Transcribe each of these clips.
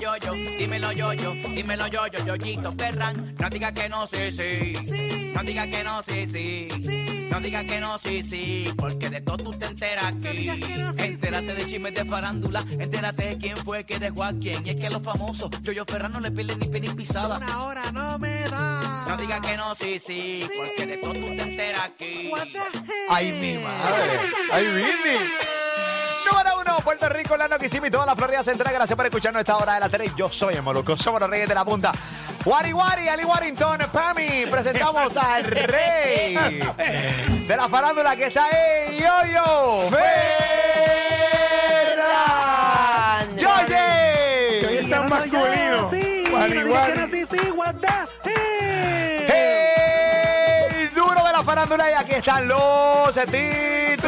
Yo, yo, dímelo yo, yo, dímelo yo, yo, yoyito Ferran. No diga que no, sí, sí. No diga que no, sí, sí. No diga que no, sí, sí. Porque de todo tú te enteras aquí. Entérate de chismes de farándula. Entérate de quién fue que dejó a quién. Y es que los famosos, yo, yo Ferran no le pierden ni pie ni pisada. Ahora no me da. No diga que no, sí, sí. Porque de todo tú te enteras aquí. Ay, mi madre. Ay, Virni. Puerto Rico, Orlando, Kissimmee y toda la Florida Central. Gracias por escucharnos a esta hora de la 3. Yo soy el Moluco, somos los reyes de la punta. Wari Wari, Ali Warrington, Pami. Presentamos al rey de la farándula que está en Yo-Yo. Ferran. ¡Yoye! Hoy está masculino. Wari, wari. Farándula y aquí están los titulares.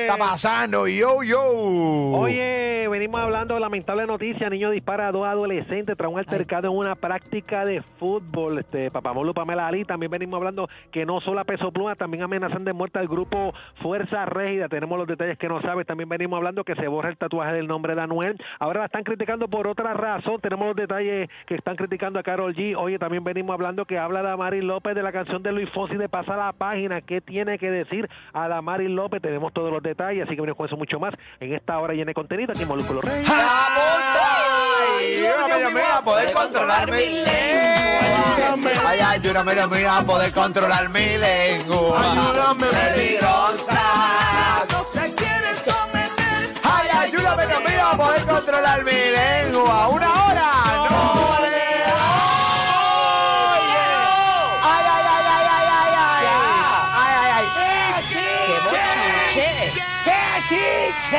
¿Qué está pasando? Yo, yo. Oye, venimos hablando de lamentable noticia. Niño dispara a dos adolescentes tras un altercado en una práctica de fútbol. Este, Papamolo Pamela Ali. También venimos hablando que no solo a peso pluma, también amenazan de muerte al grupo Fuerza Régida. Tenemos los detalles que no sabes. También venimos hablando que se borra el tatuaje del nombre de Anuel. Ahora la están criticando por otra razón. Tenemos los detalles que están criticando a Carol G. Oye, también venimos hablando que habla de Amari López de la canción de Luis Fonsi de Pasa la Página. ¿Qué tiene que decir a la Mari López? Tenemos todos los detalles, así que venimos con eso mucho más en esta hora llena de contenido aquí en Molúsculo Rey. Ay, Dios mío, a poder controlar mi lengua. Ay, ayúdame, Dios mío, a poder controlar mi lengua. Ayúdame, peligrosa. No se quiere someter. Ay, ayúdame, Dios mío, a poder controlar mi lengua. Una hora. No chiche!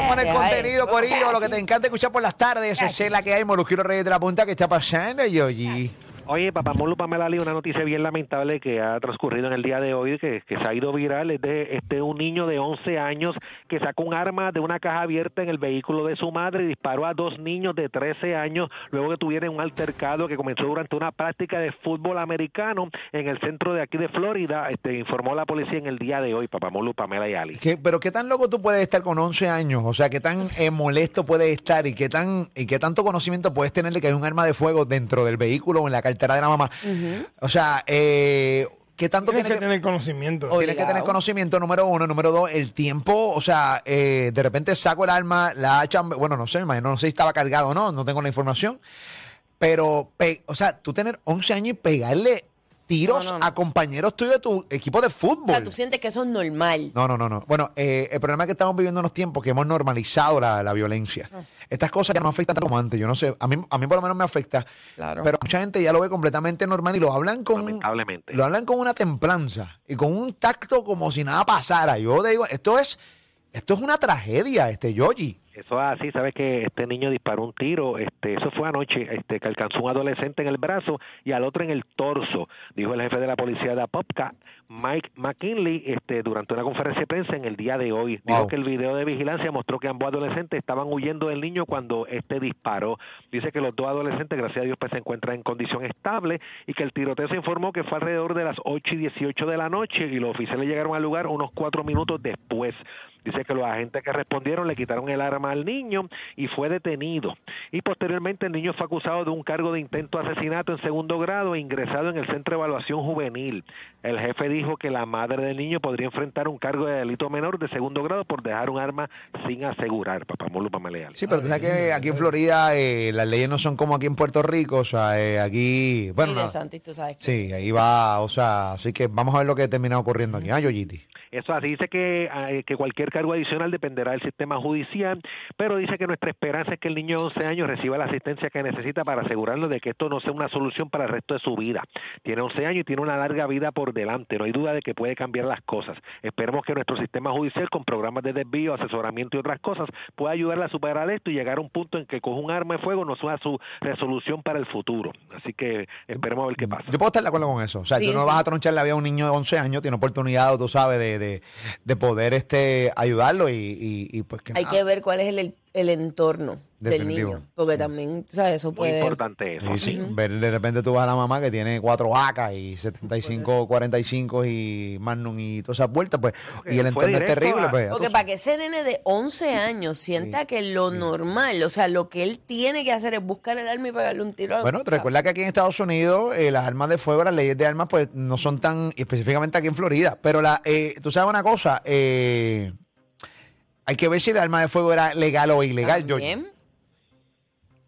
Vamos en el contenido, Corillo, lo que te encanta escuchar por las tardes. Esa es la que hay, Molusquero Reyes de la Punta. ¿Qué está pasando, Yoyi? Oye, papá Molu Pamela Ali, una noticia bien lamentable que ha transcurrido en el día de hoy, que, que se ha ido viral, es de este un niño de 11 años que sacó un arma de una caja abierta en el vehículo de su madre y disparó a dos niños de 13 años luego que tuvieron un altercado que comenzó durante una práctica de fútbol americano en el centro de aquí de Florida, este informó la policía en el día de hoy, papá. Molu Pamela y Ali. ¿Qué- pero qué tan loco tú puedes estar con 11 años, o sea, qué tan eh, molesto puedes estar y qué tan y qué tanto conocimiento puedes tener de que hay un arma de fuego dentro del vehículo o en la cartera de la mamá. O sea, eh, qué tanto Tienes tienes que tener conocimiento. Tienes que tener conocimiento, número uno. Número dos, el tiempo. O sea, eh, de repente saco el arma, la hacha, bueno, no sé, imagino, no sé si estaba cargado o no, no tengo la información. Pero, pe- o sea, tú tener 11 años y pegarle tiros No, no, no. a compañeros tuyos de tu equipo de O fútbol. sea, tú sientes que eso es normal. No, no, no, no. Bueno, eh, el problema es que estamos viviendo unos tiempos que hemos normalizado la, la violencia. Ah. Estas cosas ya no afectan tanto como antes. Yo no sé, a mí, a mí por lo menos me afecta. Claro. Pero mucha gente ya lo ve completamente normal y lo hablan con Lamentablemente. lo hablan con una templanza y con un tacto como si nada pasara. Yo digo, esto es esto es una tragedia, este Yogi. Eso es así, sabes que este niño disparó un tiro, este, eso fue anoche, este, que alcanzó un adolescente en el brazo y al otro en el torso, dijo el jefe de la policía de Apopka, Mike McKinley, este, durante una conferencia de prensa en el día de hoy. Dijo Wow. que el video de vigilancia mostró que ambos adolescentes estaban huyendo del niño cuando este disparó. Dice que los dos adolescentes, gracias a Dios, pues se encuentran en condición estable y que el tiroteo se informó que fue alrededor de las 8 y 18 de la noche y los oficiales llegaron al lugar unos cuatro minutos después. Dice que los agentes que respondieron le quitaron el arma arma al niño y fue detenido. Y posteriormente el niño fue acusado de un cargo de intento de asesinato en segundo grado e ingresado en el Centro de Evaluación Juvenil. El jefe dijo que la madre del niño podría enfrentar un cargo de delito menor de segundo grado por dejar un arma sin asegurar. Papá Molo Pameleal. Sí, pero tú sabes que aquí en Florida eh, las leyes no son como aquí en Puerto Rico, o sea, eh, aquí, bueno, Y de no- Santis, tú sabes. que- sí, ahí va, o sea, así que vamos a ver lo que termina ocurriendo aquí. Ah, Yoyiti. Eso así dice que, eh, que cualquier cargo adicional dependerá del sistema judicial, pero dice que nuestra esperanza es que el niño de 11 años reciba la asistencia que necesita para asegurarnos de que esto no sea una solución para el resto de su vida. Tiene 11 años y tiene una larga vida por delante, no hay duda de que puede cambiar las cosas. Esperemos que nuestro sistema judicial, con programas de desvío, asesoramiento y otras cosas, pueda ayudarle a superar esto y llegar a un punto en que coja un arma de fuego no sea su resolución para el futuro. Así que esperemos a ver qué pasa. Yo puedo estar de acuerdo con eso. O sea, Sí, tú no sí. vas a tronchar la vida a un niño de 11 años, tiene oportunidad, tú sabes, de, de, de poder este ayudarlo y, y, y pues que Hay nada. que ver cuál es el, el entorno del niño. Porque también, o sea, eso Muy puede. importante eso. Sí, sí. Ver, de repente tú vas a la mamá que tiene cuatro vacas y 75, 45 y Magnum y todas esas vueltas, pues, y el entorno es terrible, a- pues. Porque para que ese nene de 11 años sienta que lo normal, o sea, lo que él tiene que hacer es buscar el arma y pegarle un tiro. a- Bueno, te recuerda que aquí en Estados Unidos eh, las armas de fuego, las leyes de armas, pues no son tan específicamente aquí en Florida. Pero la, eh, tú sabes una cosa, eh, hay que ver si el arma de fuego era legal o ilegal, George.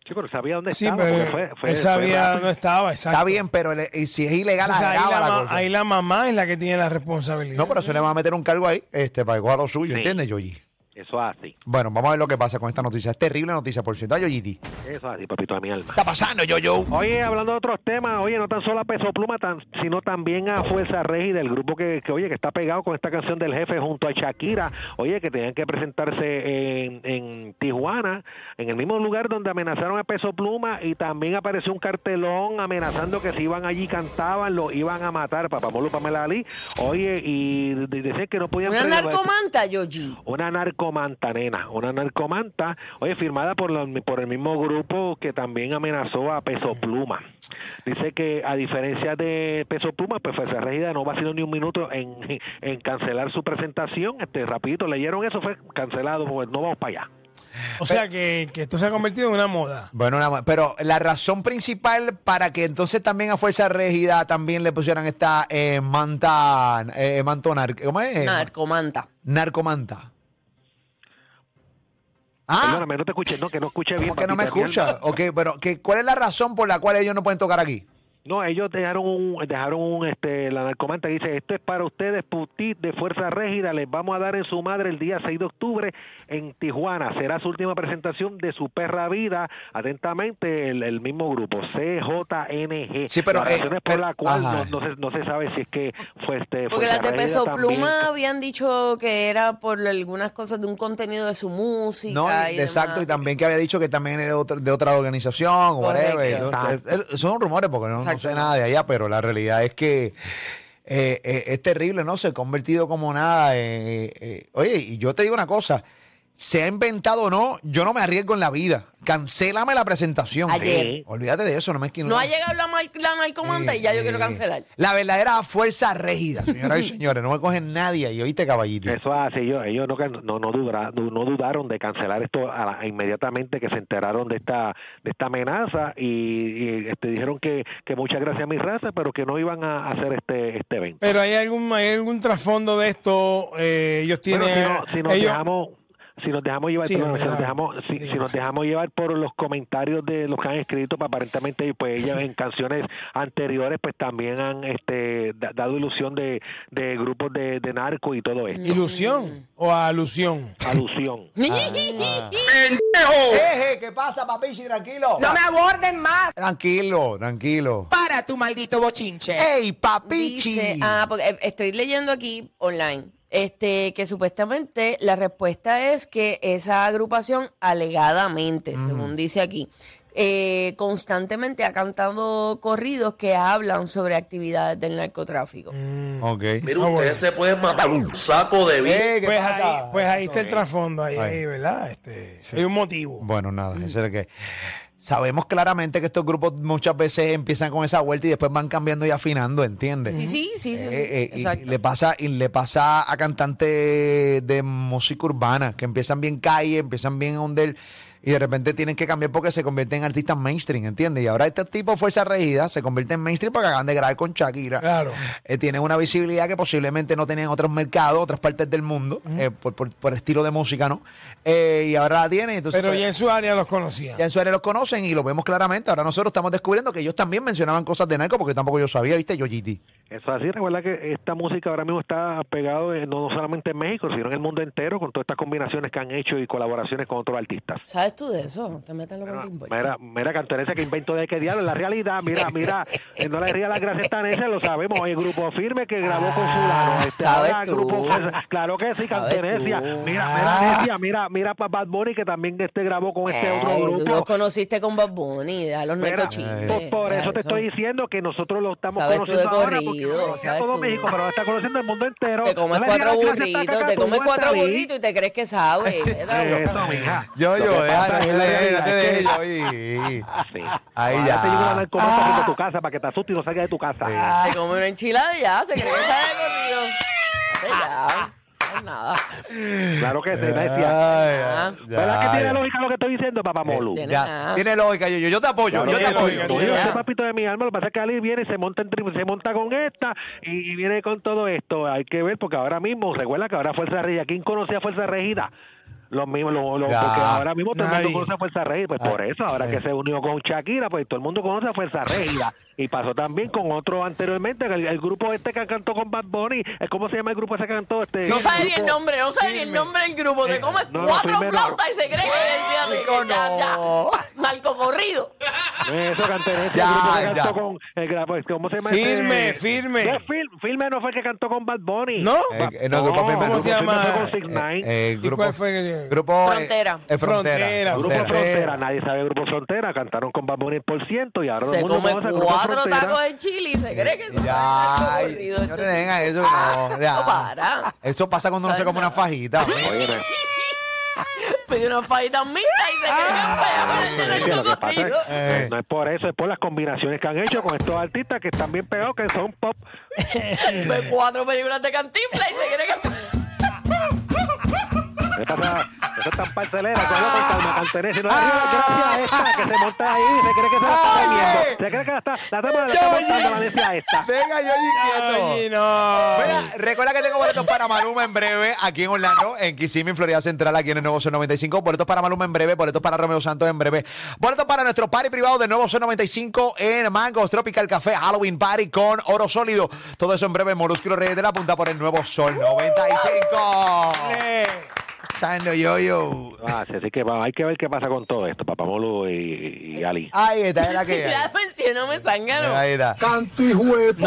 Sí, pero sabía dónde Sí, estaba. pero fue- fue- él fue sabía rápido. dónde estaba, exacto. Está bien, pero le- y si es ilegal, Entonces, ahí, la la ahí la mamá es la que tiene la responsabilidad. No, pero se le va a meter un cargo ahí, este, para que coja lo suyo, Sí. ¿entiendes, Yoyi? Eso es así. Bueno, vamos a ver lo que pasa con esta noticia. Es terrible noticia, por cierto. Ay, Yoyiti. Eso es así, papito de mi alma. está pasando, yo, yo? Oye, hablando de otros temas, oye, no tan solo a Peso Pluma, tan, sino también a Fuerza Régida, el grupo que, que, oye, que está pegado con esta canción del jefe junto a Shakira, oye, que tenían que presentarse en, en Tijuana, en el mismo lugar donde amenazaron a Peso Pluma y también apareció un cartelón amenazando que si iban allí cantaban, lo iban a matar, Papamolo Pamela Ali, oye, y de- de- decían que no podían... Una narcomanta, Yogi. una narcomanta, nena, una narcomanta, oye, firmada por, la- por el mismo grupo que también amenazó a Peso Pluma. Dice que a diferencia de Peso Pluma, pues Fuerza Regida no va a ni un minuto en, en cancelar su presentación. Este, rapidito, leyeron eso, fue cancelado, pues no vamos para allá. O sea que, que esto se ha convertido en una moda. Bueno, pero la razón principal para que entonces también a Fuerza Régida también le pusieran esta eh, manta, eh, manto nar- ¿cómo es? Narcomanta. Narcomanta. Ah, Perdóname, no te escuché, no, que no escuché bien. ¿cómo que no me escucha? Ok, pero ¿qué, ¿cuál es la razón por la cual ellos no pueden tocar aquí? No, ellos dejaron un, dejaron un, este, la narcomanta dice, esto es para ustedes, putit de Fuerza Régida, les vamos a dar en su madre el día 6 de octubre en Tijuana. Será su última presentación de su perra vida. Atentamente, el, el mismo grupo, CJNG. Sí, pero, Las eh, por pero- la cual no, no se, no se sabe si es que fue este... Porque las de Peso también- Pluma habían dicho que era por algunas cosas de un contenido de su música. No, y exacto, demás. y también que había dicho que también era de otra, de otra organización o whatever. Eh, Son rumores porque no, no Exacto. sé nada de allá, pero la realidad es que eh, eh, es terrible, ¿no? Se ha convertido como nada. eh, eh, oye, y yo te digo una cosa. Se ha inventado o no, yo no me arriesgo en la vida. Cancélame la presentación. Ayer. Sí. Olvídate de eso, no me esquino. No ha llegado la, mar- la narcomanta y ya yo quiero cancelar. La verdadera fuerza rígida, señoras y señores. No me cogen nadie. Y oíste, caballito. Eso hace ellos, ellos no, can- no, no, dudra- no, dudaron de cancelar esto a la- inmediatamente que se enteraron de esta de esta amenaza y, y, este, dijeron que, que muchas gracias a mi raza, pero que no iban a hacer este este evento. Pero hay algún, hay algún trasfondo de esto. eh, ellos Bueno, tienen. si, no- si nos ellos- dejamos si nos dejamos llevar Sí, perdón, si, nos dejamos si, si nos dejamos llevar por los comentarios de los que han escrito pues, aparentemente pues ellas en canciones anteriores pues también han este da- dado ilusión de, de grupos de, de narco y todo esto ¿Ilusión o alusión? alusión Eje, ¿qué pasa, papichi? Tranquilo. No me aborden más. Tranquilo, tranquilo. Para tu maldito bochinche. ¡Ey, papichi! Dice, ah, porque eh, estoy leyendo aquí online, este, que supuestamente la respuesta es que esa agrupación, alegadamente, según dice aquí, eh, constantemente ha cantado corridos que hablan sobre actividades del narcotráfico. Ok. Mira, Ah, ustedes bueno. se pueden matar un saco de vida. Eh, ¿qué Pues ahí, pues ahí está el trasfondo, ahí, Ahí. ahí, ¿verdad? Este, Hay un motivo. Bueno, nada, lo que. Sabemos claramente que estos grupos muchas veces empiezan con esa vuelta y después van cambiando y afinando, ¿entiendes? Sí, sí, sí, sí, sí. Eh, eh, y le pasa y le pasa a cantantes de música urbana que empiezan bien calle, empiezan bien under y de repente tienen que cambiar porque se convierten en artistas mainstream, ¿entiendes? Y ahora este tipo Fuerza Regida se convierte en mainstream porque acaban de grabar con Shakira. Claro. Eh, tienen una visibilidad que posiblemente no tenían en otros mercados, otras partes del mundo, eh, por, por- por estilo de música, ¿no? Eh, y ahora la tienen. Entonces, Pero pues, ya en su área los conocía. ya en su área los conocen y lo vemos claramente. Ahora nosotros estamos descubriendo que ellos también mencionaban cosas de narco porque tampoco yo sabía, ¿viste? Yo, GT. Eso es así, recuerda que esta música ahora mismo está pegado en- no solamente en México, sino en el mundo entero con todas estas combinaciones que han hecho y colaboraciones con otros artistas. ¿Sabes tú de eso? Te metes lo que te importa. Mira, mira Cantonesa que inventó de qué diablo, en la realidad, mira, mira, no le ría las gracias tan ese, lo sabemos, el grupo firme que grabó con fulano, este, ¿Sabes ahora el tú? grupo claro que sí, ¿Sabes Cantonesia, tú? mira, Ah. mira, Necia, mira, mira pa Bad Bunny que también este grabó con este Ay, otro tú los grupo. conociste con Bad Bunny, de los Mira, narcochismes. pues por eso te estoy diciendo que nosotros lo estamos Sabes tú de conociendo ahora porque corrido, sabes todo tú. México, pero lo está conociendo el mundo entero. Te comes No cuatro burritos, te comes cuatro a burritos y te crees que sabes. Eso, mija. Yo, yo, es yo, Sí. Ahí Ahora ya. te llevo una narcomanta frente a tu casa para que te asustes y no salgas de tu casa. Te come una enchilada y ya, se cree que sabe corrido. Ya, no es nada. Claro que sí, Ay, decía. ay, Ah. ya, ¿Verdad que tiene ya. lógica lo que estoy diciendo, papá Molu? Tiene Ya, tiene lógica, yo, yo, yo te apoyo, Claro, yo te apoyo. ese papito de mi alma, lo que pasa es que Ali viene y se monta, en se monta con esta y, y viene con todo esto. Hay que ver, porque ahora mismo, recuerda que ahora Fuerza Regida, ¿quién conocía Fuerza Regida? Los mismos, lo- lo- Ya. porque ahora mismo todo el mundo conoce a Fuerza Regida, pues por eso, ahora que se unió con Shakira, pues todo el mundo conoce a Fuerza Regida. Y pasó también con otro anteriormente, el, el grupo este que cantó con Bad Bunny, eh, ¿cómo se llama el grupo ese que cantó? Este, No el sabe ni el nombre, no sabe ni el nombre del grupo. Te come no, no, cuatro flautas y se cree que es de Chico, ya, no. ya. Narco corrido. Eso, Cantenesia, Ya, el grupo que ya. cantó con... el gra- pues, ¿Cómo se llama? Firme, ese? firme. No, Fil- Firme no fue el que cantó con Bad Bunny. ¿No? Eh, eh, no, grupo firme, ¿Cómo se firme llama? fue con Six Nine. Eh, eh, ¿Y grupo, cuál fue grupo, eh, Frontera. eh, frontera. Frontera, Grupo Frontera. Frontera, nadie sabe Grupo Frontera, cantaron con Bad Bunny por ciento y ahora todo Se el mundo come cuatro Frontera. tacos de chile y se cree que es Ya, ay, corrido. señores, dejen eso, no, ya. No, para. Eso pasa cuando uno se ¿Sabes come una fajita. Pidió una fajita mixta y se cree que es es que pega lo que pasa corrido. es- Eh. no es por eso, es por las combinaciones que han hecho con estos artistas que están bien pegados, que son pop. Ve cuatro películas de cantinflas y se cree que ¿Qué pasa? Eso es tan parcelera, habla con calma, Cantenesia, y no le ríe las gracias a esta que se monta ahí, se cree que se la está bebiendo. Se cree que la está, la estamos, la está montando la necia esta. Venga, yo no. Mira, recuerda que tengo boletos para Maluma en breve aquí en Orlando, en Kissimmee, Florida Central, aquí en el Nuevo Sol 95. Boletos para Maluma en breve, boletos para Romeo Santos en breve. Boletos para nuestro party privado de Nuevo Sol 95 en Mangos Tropical Café Halloween Party con oro sólido. Todo eso en breve, Morúsculo Reyes de la Punta por el Nuevo Sol 95. Eh, Sando yo, yo. Ah, sí, así que va, hay que ver qué pasa con todo esto, Papá Molo y, y Ali. Ahí está, es la que. Ya mencionó, me zángano. Ahí está. Canto y juego.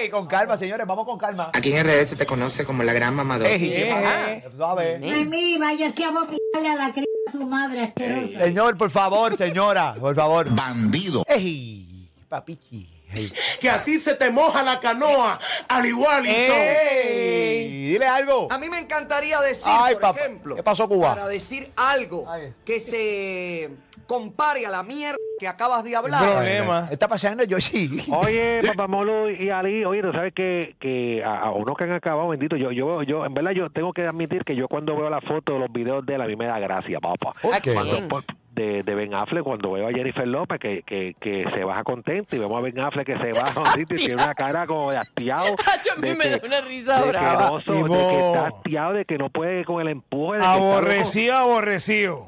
¡Ey! Con calma, señores, vamos con calma. Aquí en RD se te conoce como la gran mamadora. Ey, ¿qué pasa? Suave. Mami, váyase a vomitarle a la cría a su madre asquerosa. Señor, por favor, señora, por favor. Bandido. ¡Ey! Papichi. Que a ti se te moja la canoa, al igual ¡Ey! Dile algo. A mí me encantaría decir, Ay, por papá, ejemplo, ¿qué pasó, Cuba? para decir algo Ay. que se compare a la mierda que acabas de hablar. Problema. Está paseando yo sí. Oye, Papá Molo y Ali, oye, tú sabes que, que a, a uno que han acabado, bendito, yo, yo, yo, en verdad, yo tengo que admitir que yo cuando veo la foto, los videos de él, a mí me da gracia, papá. ¿Por qué? quién? Cuando- por- de, de Ben Affleck, cuando veo a Jennifer López, que, que, que se baja contento, y vemos a Ben Affleck que se baja ahorita y tiene una cara como de hastiado. Hacho, a mí de me que- da una risa de que brava. no so- de que está hastiado, de que no puede con el empuje. De que está loco. Aborrecido, aborrecido.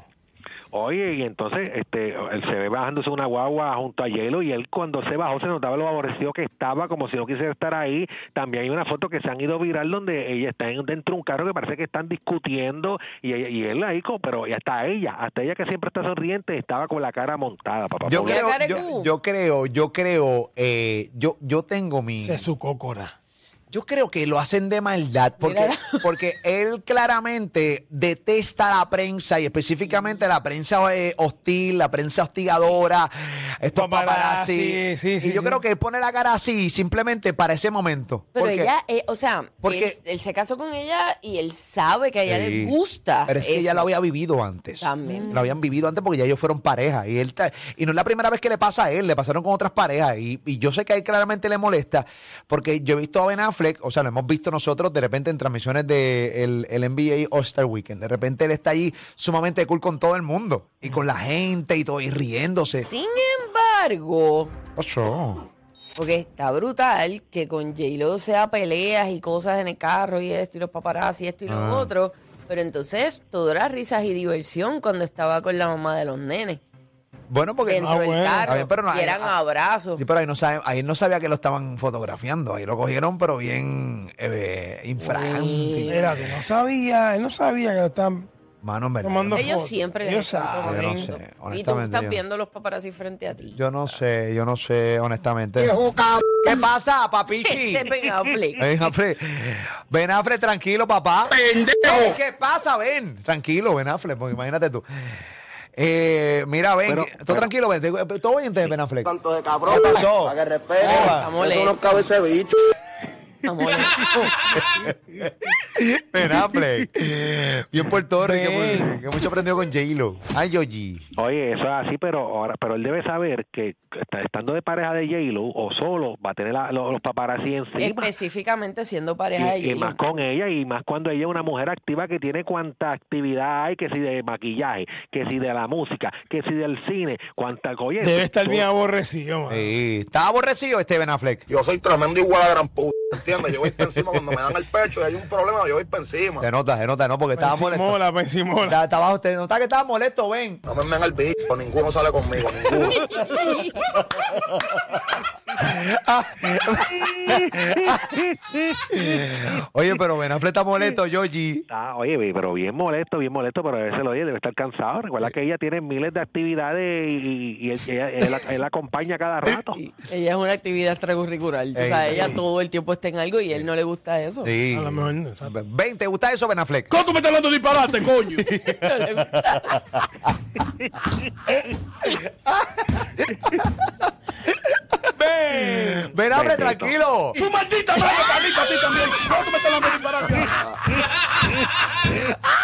Oye, y entonces este él se ve bajándose una guagua junto a hielo y él cuando se bajó se notaba lo aborrecido que estaba, como si no quisiera estar ahí. También hay una foto que se han ido viral donde ella está en- dentro de un carro que parece que están discutiendo y, ella- y él ahí, como, pero y hasta ella, hasta ella que siempre está sonriente, estaba con la cara montada, papá. Yo creo, yo, creo, yo creo, eh, yo, yo tengo mi, Se su cócora. Yo creo que lo hacen de maldad porque, porque él claramente detesta la prensa y específicamente la prensa eh, hostil, la prensa hostigadora, estos Paparazzi, paparazzi. sí, sí, y yo sí. creo que él pone la cara así simplemente para ese momento. Pero Porque- ella, eh, o sea, porque- él, él se casó con ella y él sabe que a ella Sí. le gusta. Pero es que ella lo había vivido antes. También. Lo habían vivido antes porque ya ellos fueron pareja. Y él ta- y no es la primera vez que le pasa a él, le pasaron con otras parejas. Y, y yo sé que a él claramente le molesta, porque yo he visto a Ben Affleck, o sea, lo hemos visto nosotros de repente en transmisiones del el NBA All-Star Weekend. De repente él está ahí sumamente cool con todo el mundo. Y con la gente y todo, y riéndose. Sin embargo, porque está brutal que con J-Lo sea peleas y cosas en el carro y esto y los paparazzi y esto y lo Ah. otro. Pero entonces todo era risas y diversión cuando estaba con la mamá de los nenes. Bueno, porque Dentro Ah, del bueno. carro. Pero no, y eran ah, abrazos. Sí, pero ahí no, sabe, ahí no sabía que lo estaban fotografiando. Ahí lo cogieron, pero bien eh, infragante. Espérate, no sabía, él no sabía que lo estaban Mano, Ellos fotos. siempre les Ellos están saben. Yo no sé, y tú estás yo- viendo los paparazzi frente a ti. Yo no sé, yo no sé, honestamente. ¿Qué pasa, papichi? Ese Ben Affleck. Ben Affleck, Ben Affleck, tranquilo, papá. ¡Pendejo! ¿Qué pasa, Ben? Tranquilo, Ben Affleck, porque imagínate tú. Eh, mira, Ben, Pero- ¿tú tranquilo, Ben? ¿Te- ¿Todo bien, Ben Affleck? Tanto de cabrón, ¿Qué pasó? para que respete. Está Eso molesto. no cabe ese bicho. Affleck. Bien Puerto Rico, que, que mucho aprendió con J-Lo. Ay, Yogi. Oye, eso es así, pero ahora, pero él debe saber que estando de pareja de J-Lo o solo va a tener la- los, los paparazzi encima. Específicamente siendo pareja de Y, y más con ella y más cuando ella es una mujer activa que tiene cuánta actividad hay, que si de maquillaje, que si de la música, que si del cine, cuánta oye, Debe estar bien aborrecido, man. Sí, ¿Está aborrecido este Ben Affleck? Yo soy tremendo igual a gran puta, ¿entiendes? Yo voy para encima cuando me dan el pecho y hay un problema, yo voy para encima. Se nota, se nota, ¿no? Porque estaba molesto. Pensimola, pensimola. Está- Estaba, usted nota que estaba molesto, Ben. No me den el bicho, ninguno sale conmigo, ninguno. Oye, pero Ben Affleck está molesto, Yogi. Ah, oye, pero bien molesto, bien molesto, pero a veces lo oye, debe estar cansado. Recuerda que ella tiene miles de actividades y, y él, ella- él él acompaña cada rato. Ella es una actividad extracurricular. Sabes, sí. ella todo el tiempo está en algo y él no le gusta eso. Sí. A lo mejor, exacto. Ben, ¿te gusta eso, Ben Affleck? ¿Cómo tú me estás hablando de disparate, coño? No le gusta. Ben Affleck, Bendito. tranquilo. ¡Su maldita madre, para mí, para ti también! ¿Cómo tú me estás de disparate?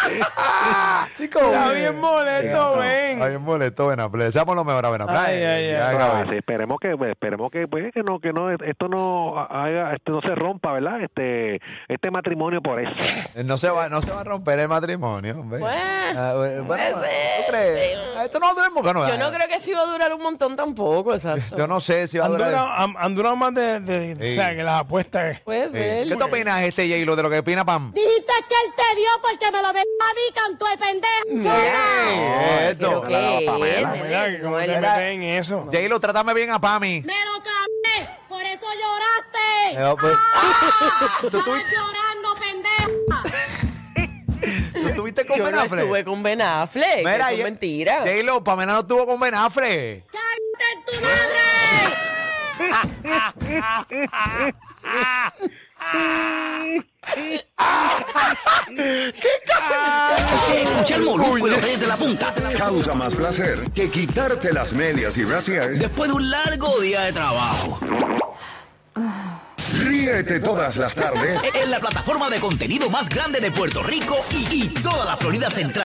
Chicos. Está bien molesto, Está Ben. bien molesto, Ben Affleck. Seamos lo mejor a Ben Affleck. Ay, ay, ay. Ben. sí, esperemos que pues, esperemos que pues, que no que no esto no haga esto no se rompa verdad este este matrimonio por eso No se, va, no se va a romper el matrimonio. hombre. Bueno, Ah, bueno, puede ¿tú ser. crees? Ah, Esto no duermo, no, Yo no creo que eso iba a durar un montón tampoco, exacto. Yo no sé si va a durar. han- han durado más de, de- Sí. o sea, que las apuestas. Puede Sí. ser. ¿Qué te opinas, este J-Lo, de lo que opina Pam? Dijiste que él te dio porque me lo ves a mí, canto de pendejo. Esto. ¿Pero qué es, Mira, nene? ¿cómo No, te él- metes en eso? J-Lo, trátame bien a Pami. Me lo cambié, por eso lloraste. Eh, pues, ¡Ah! ¿Tú, tú- Estabas llorando, pendeja. tú estuviste con Yo Ben no estuve con Ben Affleck. Mira, eso es mentira. J-Lo, Pamela no estuvo con Ben Affleck. ¡Cállate en tu madre! Escucha el molusco y los reyes de la punta. Causa más placer que quitarte las medias y brasiers. Después de un largo día de trabajo. Ríete todas las tardes En la plataforma de contenido más grande de Puerto Rico y, y toda la Florida Central.